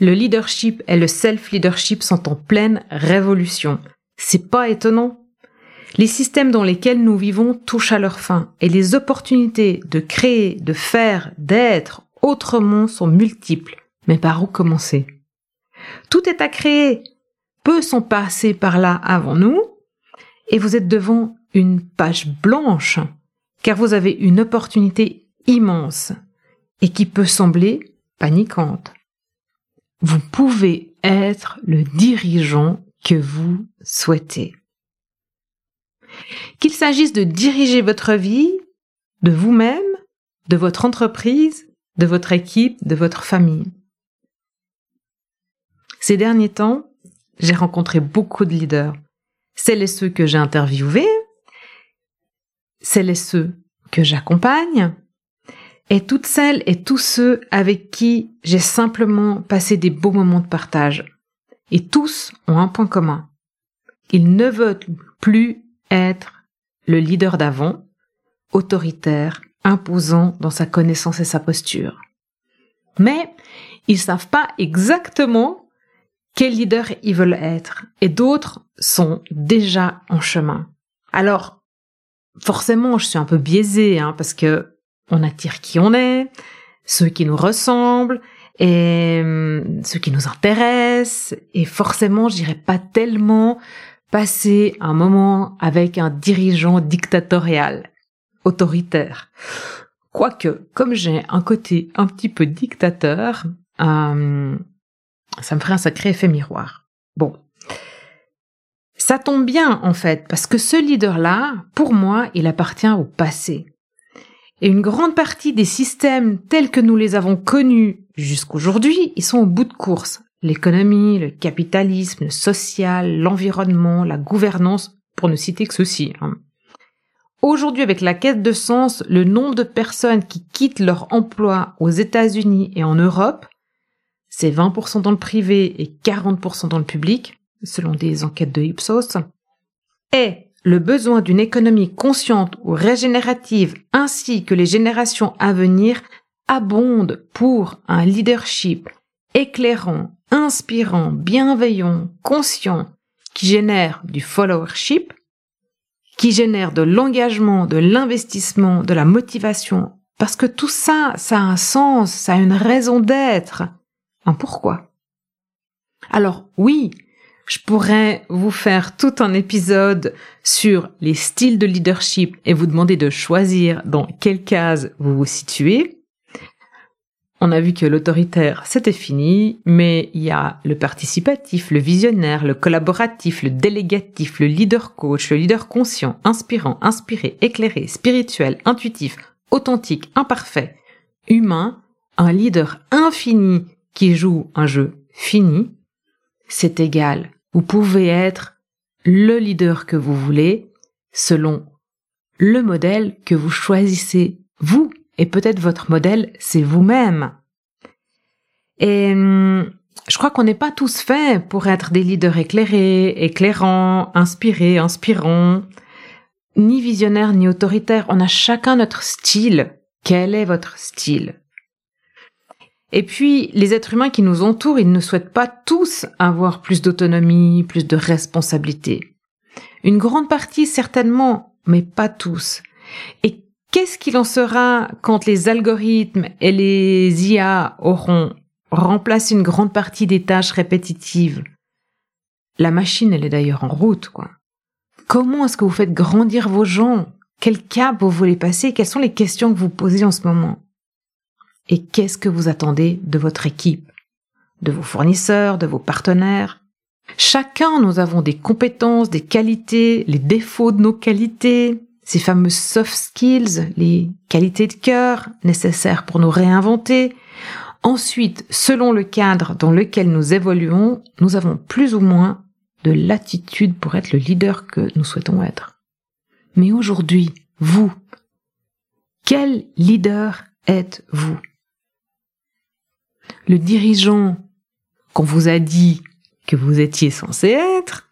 Le leadership et le self-leadership sont en pleine révolution. C'est pas étonnant. Les systèmes dans lesquels nous vivons touchent à leur fin et les opportunités de créer, de faire, d'être autrement sont multiples. Mais par où commencer? Tout est à créer. Peu sont passés par là avant nous et vous êtes devant une page blanche car vous avez une opportunité immense et qui peut sembler paniquante vous pouvez être le dirigeant que vous souhaitez. Qu'il s'agisse de diriger votre vie, de vous-même, de votre entreprise, de votre équipe, de votre famille. Ces derniers temps, j'ai rencontré beaucoup de leaders. Celles et ceux que j'ai interviewés, celles et ceux que j'accompagne, et toutes celles et tous ceux avec qui j'ai simplement passé des beaux moments de partage. Et tous ont un point commun. Ils ne veulent plus être le leader d'avant, autoritaire, imposant dans sa connaissance et sa posture. Mais ils savent pas exactement quel leader ils veulent être. Et d'autres sont déjà en chemin. Alors, forcément, je suis un peu biaisée, hein, parce que on attire qui on est, ceux qui nous ressemblent et hum, ceux qui nous intéressent. Et forcément, j'irai pas tellement passer un moment avec un dirigeant dictatorial, autoritaire. Quoique, comme j'ai un côté un petit peu dictateur, hum, ça me ferait un sacré effet miroir. Bon. Ça tombe bien, en fait, parce que ce leader-là, pour moi, il appartient au passé. Et une grande partie des systèmes tels que nous les avons connus jusqu'aujourd'hui, ils sont au bout de course. L'économie, le capitalisme, le social, l'environnement, la gouvernance, pour ne citer que ceci. Hein. Aujourd'hui, avec la quête de sens, le nombre de personnes qui quittent leur emploi aux États-Unis et en Europe, c'est 20% dans le privé et 40% dans le public, selon des enquêtes de Ipsos, est le besoin d'une économie consciente ou régénérative ainsi que les générations à venir abondent pour un leadership éclairant, inspirant, bienveillant, conscient, qui génère du followership, qui génère de l'engagement, de l'investissement, de la motivation, parce que tout ça, ça a un sens, ça a une raison d'être, un pourquoi. Alors oui, je pourrais vous faire tout un épisode sur les styles de leadership et vous demander de choisir dans quelle case vous vous situez. On a vu que l'autoritaire, c'était fini, mais il y a le participatif, le visionnaire, le collaboratif, le délégatif, le leader coach, le leader conscient, inspirant, inspiré, éclairé, spirituel, intuitif, authentique, imparfait, humain, un leader infini qui joue un jeu fini, c'est égal vous pouvez être le leader que vous voulez selon le modèle que vous choisissez vous. Et peut-être votre modèle, c'est vous-même. Et hum, je crois qu'on n'est pas tous faits pour être des leaders éclairés, éclairants, inspirés, inspirants, ni visionnaires, ni autoritaires. On a chacun notre style. Quel est votre style? Et puis, les êtres humains qui nous entourent, ils ne souhaitent pas tous avoir plus d'autonomie, plus de responsabilité. Une grande partie, certainement, mais pas tous. Et qu'est-ce qu'il en sera quand les algorithmes et les IA auront remplacé une grande partie des tâches répétitives? La machine, elle est d'ailleurs en route, quoi. Comment est-ce que vous faites grandir vos gens? Quel cap vous voulez passer? Quelles sont les questions que vous posez en ce moment? Et qu'est-ce que vous attendez de votre équipe De vos fournisseurs, de vos partenaires? Chacun, nous avons des compétences, des qualités, les défauts de nos qualités, ces fameuses soft skills, les qualités de cœur nécessaires pour nous réinventer. Ensuite, selon le cadre dans lequel nous évoluons, nous avons plus ou moins de l'attitude pour être le leader que nous souhaitons être. Mais aujourd'hui, vous, quel leader êtes-vous? Le dirigeant qu'on vous a dit que vous étiez censé être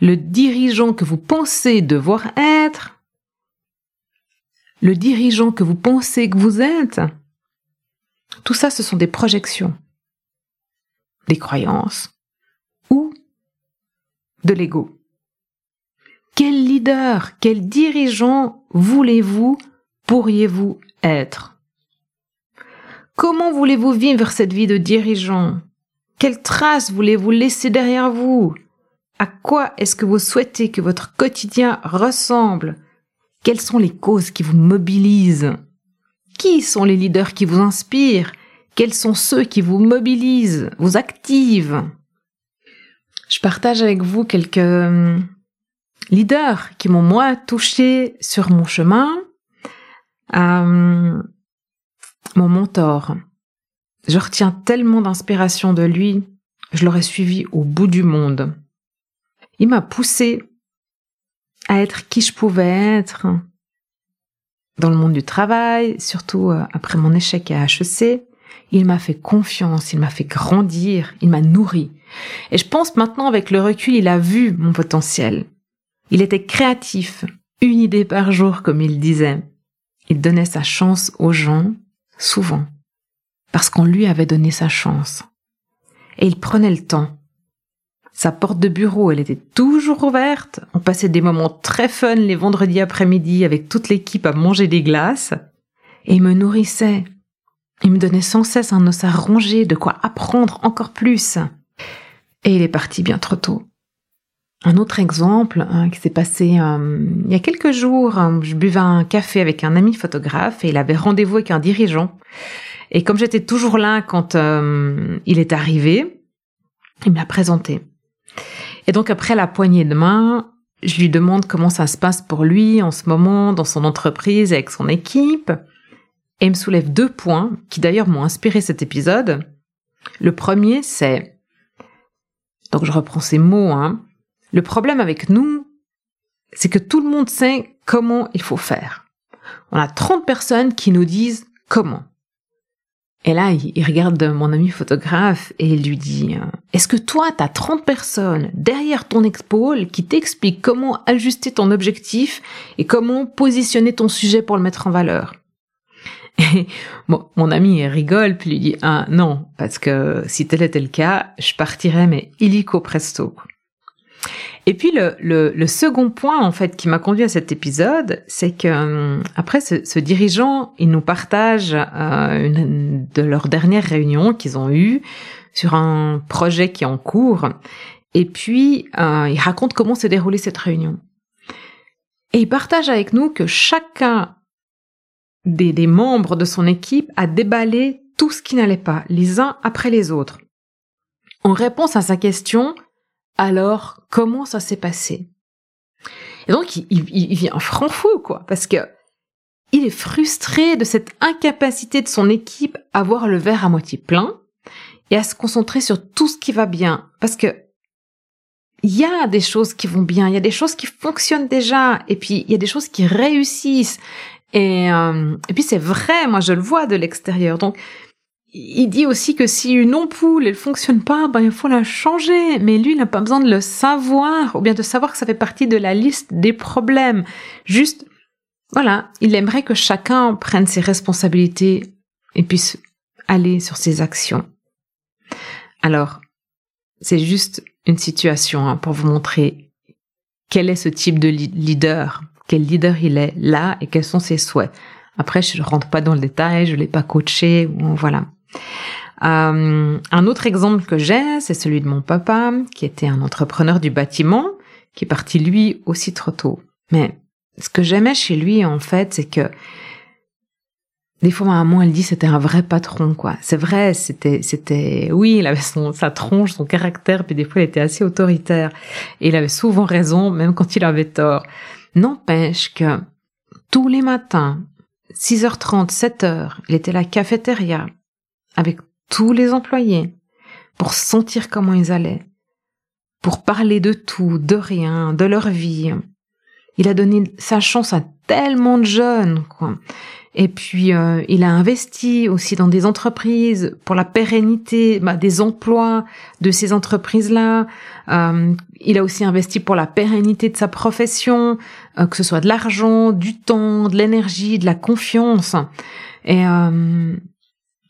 Le dirigeant que vous pensez devoir être Le dirigeant que vous pensez que vous êtes Tout ça, ce sont des projections, des croyances ou de l'ego. Quel leader, quel dirigeant voulez-vous, pourriez-vous être? Comment voulez-vous vivre cette vie de dirigeant? Quelles traces voulez-vous laisser derrière vous? À quoi est-ce que vous souhaitez que votre quotidien ressemble? Quelles sont les causes qui vous mobilisent? Qui sont les leaders qui vous inspirent? Quels sont ceux qui vous mobilisent, vous activent? Je partage avec vous quelques euh, leaders qui m'ont moi touché sur mon chemin. Euh, mon mentor. Je retiens tellement d'inspiration de lui, je l'aurais suivi au bout du monde. Il m'a poussé à être qui je pouvais être dans le monde du travail, surtout euh, après mon échec à HEC. Il m'a fait confiance, il m'a fait grandir, il m'a nourri. Et je pense maintenant avec le recul, il a vu mon potentiel. Il était créatif, une idée par jour comme il disait. Il donnait sa chance aux gens, souvent, parce qu'on lui avait donné sa chance. Et il prenait le temps. Sa porte de bureau, elle était toujours ouverte. On passait des moments très fun les vendredis après-midi avec toute l'équipe à manger des glaces. Et il me nourrissait. Il me donnait sans cesse un os à ronger, de quoi apprendre encore plus. Et il est parti bien trop tôt. Un autre exemple hein, qui s'est passé euh, il y a quelques jours, hein, je buvais un café avec un ami photographe et il avait rendez-vous avec un dirigeant. Et comme j'étais toujours là quand euh, il est arrivé, il me l'a présenté. Et donc après la poignée de main, je lui demande comment ça se passe pour lui en ce moment dans son entreprise avec son équipe. Et il me soulève deux points qui d'ailleurs m'ont inspiré cet épisode. Le premier, c'est donc je reprends ces mots. Hein. Le problème avec nous, c'est que tout le monde sait comment il faut faire. On a 30 personnes qui nous disent comment. Et là, il regarde mon ami photographe et il lui dit, euh, est-ce que toi, tu as 30 personnes derrière ton épaule qui t'expliquent comment ajuster ton objectif et comment positionner ton sujet pour le mettre en valeur? Et mon ami rigole, puis lui dit ah non, parce que si tel était le cas, je partirais mais illico presto. Et puis le, le, second point en fait qui m'a conduit à cet épisode, c'est que euh, après ce, ce, dirigeant, il nous partage euh, une de leurs dernières réunions qu'ils ont eues sur un projet qui est en cours, et puis euh, il raconte comment s'est déroulée cette réunion. Et il partage avec nous que chacun des, membres de son équipe à déballer tout ce qui n'allait pas, les uns après les autres. En réponse à sa question, alors comment ça s'est passé? Et donc il, il, vient franc fou quoi, parce que il est frustré de cette incapacité de son équipe à voir le verre à moitié plein et à se concentrer sur tout ce qui va bien, parce que il y a des choses qui vont bien, il y a des choses qui fonctionnent déjà, et puis il y a des choses qui réussissent, et, euh, et puis c'est vrai, moi je le vois de l'extérieur. Donc il dit aussi que si une ampoule elle fonctionne pas, ben il faut la changer. Mais lui, il n'a pas besoin de le savoir ou bien de savoir que ça fait partie de la liste des problèmes. Juste, voilà, il aimerait que chacun prenne ses responsabilités et puisse aller sur ses actions. Alors, c'est juste une situation hein, pour vous montrer quel est ce type de leader quel leader il est là et quels sont ses souhaits. Après, je ne rentre pas dans le détail, je l'ai pas coaché, voilà. Euh, un autre exemple que j'ai, c'est celui de mon papa, qui était un entrepreneur du bâtiment, qui est parti lui aussi trop tôt. Mais ce que j'aimais chez lui, en fait, c'est que des fois, ma maman, elle dit, c'était un vrai patron, quoi. C'est vrai, c'était, c'était, oui, il avait son, sa tronche, son caractère, puis des fois, il était assez autoritaire. Et il avait souvent raison, même quand il avait tort. N'empêche que tous les matins, 6h30, 7h, il était à la cafétéria avec tous les employés pour sentir comment ils allaient, pour parler de tout, de rien, de leur vie. Il a donné sa chance à tellement de jeunes, quoi. Et puis, euh, il a investi aussi dans des entreprises pour la pérennité bah, des emplois de ces entreprises-là. Euh, il a aussi investi pour la pérennité de sa profession, euh, que ce soit de l'argent, du temps, de l'énergie, de la confiance. Et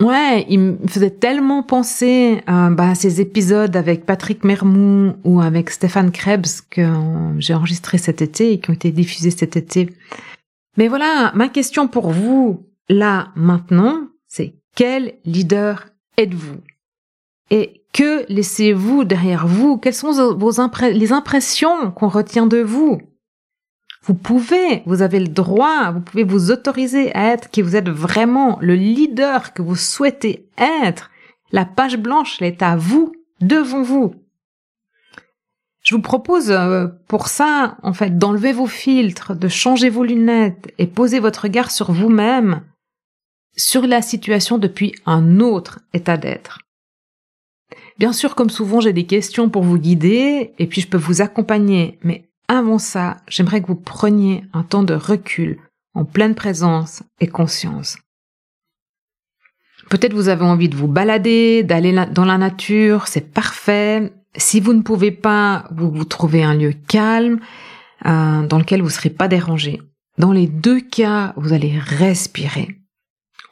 ouais, il me faisait tellement penser bah, à ces épisodes avec Patrick Mermou ou avec Stéphane Krebs que j'ai enregistré cet été et qui ont été diffusés cet été. Mais voilà, ma question pour vous, là, maintenant, c'est quel leader êtes-vous? Et que laissez-vous derrière vous? Quelles sont vos les impressions qu'on retient de vous? Vous pouvez, vous avez le droit, vous pouvez vous autoriser à être qui vous êtes vraiment, le leader que vous souhaitez être. La page blanche, elle est à vous, devant vous. Je vous propose euh, pour ça, en fait, d'enlever vos filtres, de changer vos lunettes et poser votre regard sur vous-même, sur la situation depuis un autre état d'être. Bien sûr, comme souvent, j'ai des questions pour vous guider et puis je peux vous accompagner, mais avant ça, j'aimerais que vous preniez un temps de recul en pleine présence et conscience. Peut-être vous avez envie de vous balader, d'aller dans la nature, c'est parfait. Si vous ne pouvez pas, vous trouvez un lieu calme euh, dans lequel vous ne serez pas dérangé. Dans les deux cas, vous allez respirer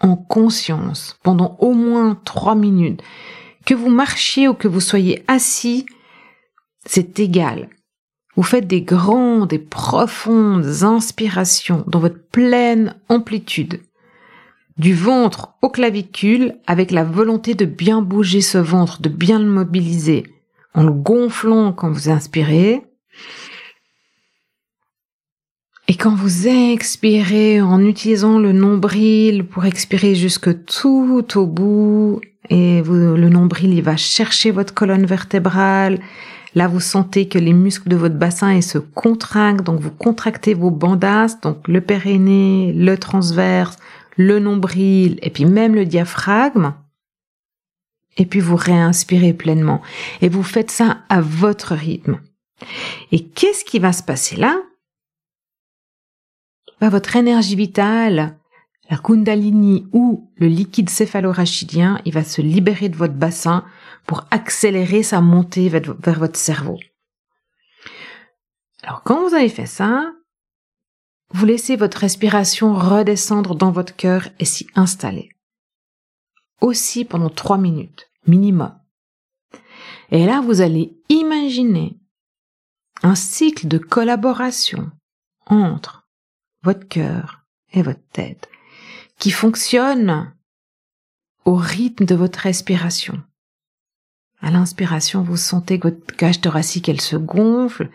en conscience pendant au moins trois minutes. Que vous marchiez ou que vous soyez assis, c'est égal. Vous faites des grandes et profondes inspirations dans votre pleine amplitude. Du ventre au clavicule avec la volonté de bien bouger ce ventre, de bien le mobiliser en le gonflant quand vous inspirez. Et quand vous expirez en utilisant le nombril pour expirer jusque tout au bout, et le nombril il va chercher votre colonne vertébrale, là vous sentez que les muscles de votre bassin se contractent, donc vous contractez vos bandasses, donc le périnée, le transverse, le nombril et puis même le diaphragme. Et puis vous réinspirez pleinement. Et vous faites ça à votre rythme. Et qu'est-ce qui va se passer là? Bah, Votre énergie vitale, la kundalini ou le liquide céphalorachidien, il va se libérer de votre bassin pour accélérer sa montée vers, votre cerveau. Alors quand vous avez fait ça, vous laissez votre respiration redescendre dans votre cœur et s'y installer aussi pendant trois minutes minimum. Et là, vous allez imaginer un cycle de collaboration entre votre cœur et votre tête qui fonctionne au rythme de votre respiration. À l'inspiration, vous sentez que votre cage thoracique, elle se gonfle,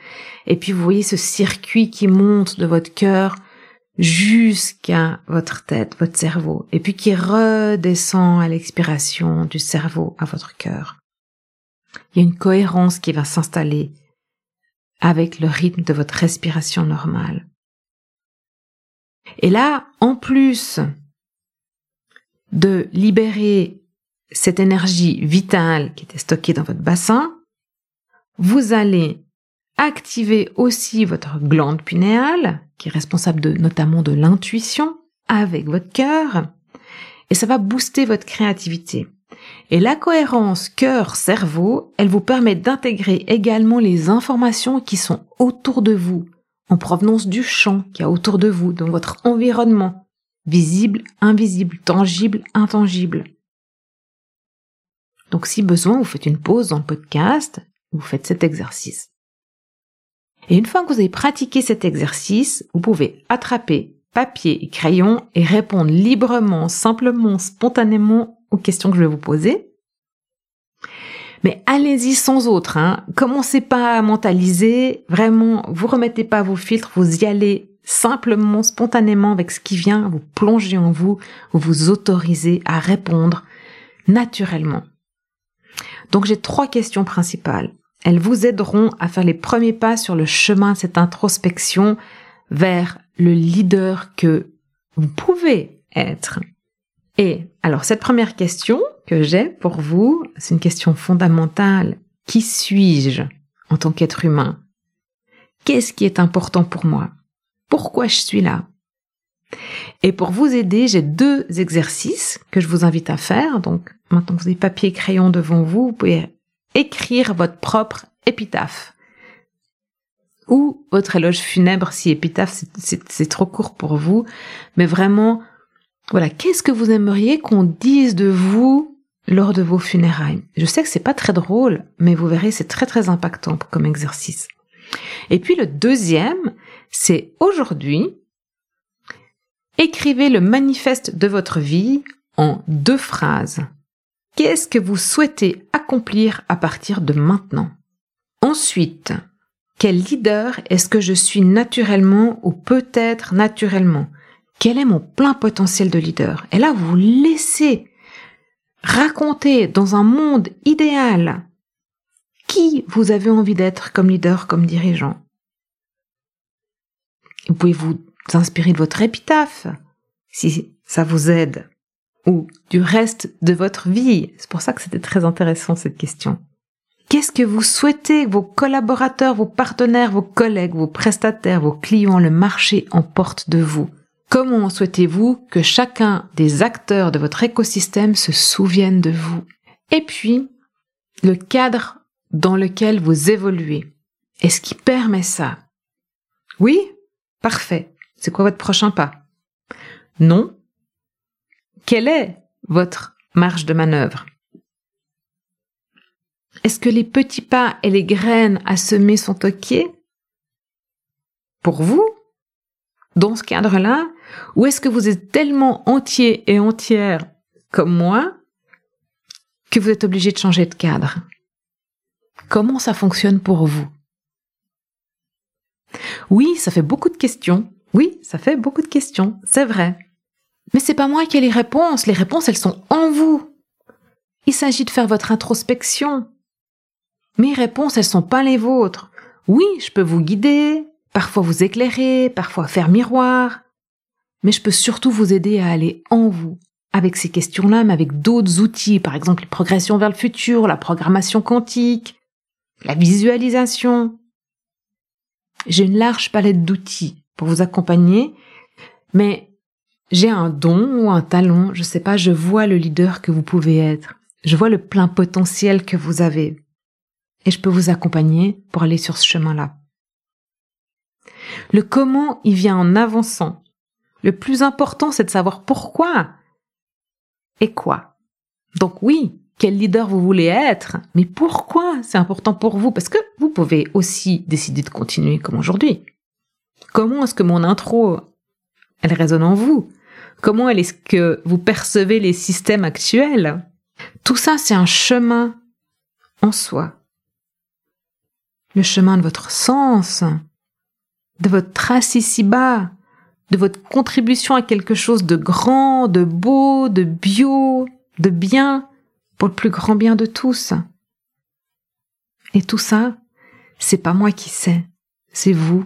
et puis vous voyez ce circuit qui monte de votre cœur jusqu'à votre tête, votre cerveau, et puis qui redescend à l'expiration du cerveau à votre cœur. Il y a une cohérence qui va s'installer avec le rythme de votre respiration normale. Et là, en plus de libérer cette énergie vitale qui était stockée dans votre bassin, vous allez activer aussi votre glande pinéale, qui est responsable de, notamment de l'intuition, avec votre cœur, et ça va booster votre créativité. Et la cohérence cœur-cerveau, elle vous permet d'intégrer également les informations qui sont autour de vous, en provenance du champ qui a autour de vous, dans votre environnement, visible, invisible, tangible, intangible. Donc si besoin, vous faites une pause dans le podcast, vous faites cet exercice. Et une fois que vous avez pratiqué cet exercice, vous pouvez attraper papier et crayon et répondre librement, simplement, spontanément aux questions que je vais vous poser. Mais allez-y sans autre, hein. Commencez pas à mentaliser, vraiment, vous remettez pas vos filtres, vous y allez simplement, spontanément avec ce qui vient, vous plongez en vous, vous vous autorisez à répondre naturellement. Donc j'ai trois questions principales. Elles vous aideront à faire les premiers pas sur le chemin de cette introspection vers le leader que vous pouvez être. Et alors cette première question que j'ai pour vous, c'est une question fondamentale. Qui suis-je en tant qu'être humain? Qu'est-ce qui est important pour moi? Pourquoi je suis là? Et pour vous aider, j'ai deux exercices que je vous invite à faire. Donc maintenant que vous avez papier et crayon devant vous, vous pouvez écrire votre propre épitaphe ou votre éloge funèbre si épitaphe c'est trop court pour vous, mais vraiment, voilà, qu'est-ce que vous aimeriez qu'on dise de vous lors de vos funérailles? Je sais que c'est pas très drôle, mais vous verrez, c'est très très impactant comme exercice. Et puis le deuxième, c'est aujourd'hui, écrivez le manifeste de votre vie en deux phrases. Qu'est-ce que vous souhaitez accomplir à partir de maintenant? Ensuite, quel leader est-ce que je suis naturellement ou peut-être naturellement? Quel est mon plein potentiel de leader? Et là, vous laissez raconter dans un monde idéal qui vous avez envie d'être comme leader, comme dirigeant. Pouvez vous inspirer de votre épitaphe, si ça vous aide, ou du reste de votre vie. C'est pour ça que c'était très intéressant cette question. Qu'est-ce que vous souhaitez que vos collaborateurs, vos partenaires, vos collègues, vos prestataires, vos clients, le marché emportent de vous? Comment souhaitez-vous que chacun des acteurs de votre écosystème se souvienne de vous? Et puis, le cadre dans lequel vous évoluez. Est-ce qui permet ça? Oui? Parfait. C'est quoi votre prochain pas? Non. Quelle est votre marge de manœuvre? Est-ce que les petits pas et les graines à semer sont OK pour vous dans ce cadre-là? Ou est-ce que vous êtes tellement entier et entière comme moi que vous êtes obligé de changer de cadre? Comment ça fonctionne pour vous? Oui, ça fait beaucoup de questions. Oui, ça fait beaucoup de questions, c'est vrai. Mais c'est pas moi qui ai les réponses, les réponses elles sont en vous. Il s'agit de faire votre introspection, mes réponses, elles sont pas les vôtres. Oui, je peux vous guider, parfois vous éclairer, parfois faire miroir, mais je peux surtout vous aider à aller en vous, avec ces questions-là, mais avec d'autres outils, par exemple les progressions vers le futur, la programmation quantique, la visualisation. J'ai une large palette d'outils pour vous accompagner, mais j'ai un don ou un talent, je sais pas, je vois le leader que vous pouvez être. Je vois le plein potentiel que vous avez et je peux vous accompagner pour aller sur ce chemin-là. Le comment, il vient en avançant. Le plus important, c'est de savoir pourquoi et quoi. Donc oui, quel leader vous voulez être, mais pourquoi c'est important pour vous? Parce que vous pouvez aussi décider de continuer comme aujourd'hui. Comment est-ce que mon intro, elle résonne en vous? Comment est-ce que vous percevez les systèmes actuels? Tout ça, c'est un chemin en soi le chemin de votre sens, de votre trace ici-bas, de votre contribution à quelque chose de grand, de beau, de bio, de bien, pour le plus grand bien de tous. Et tout ça, c'est pas moi qui sais, c'est vous.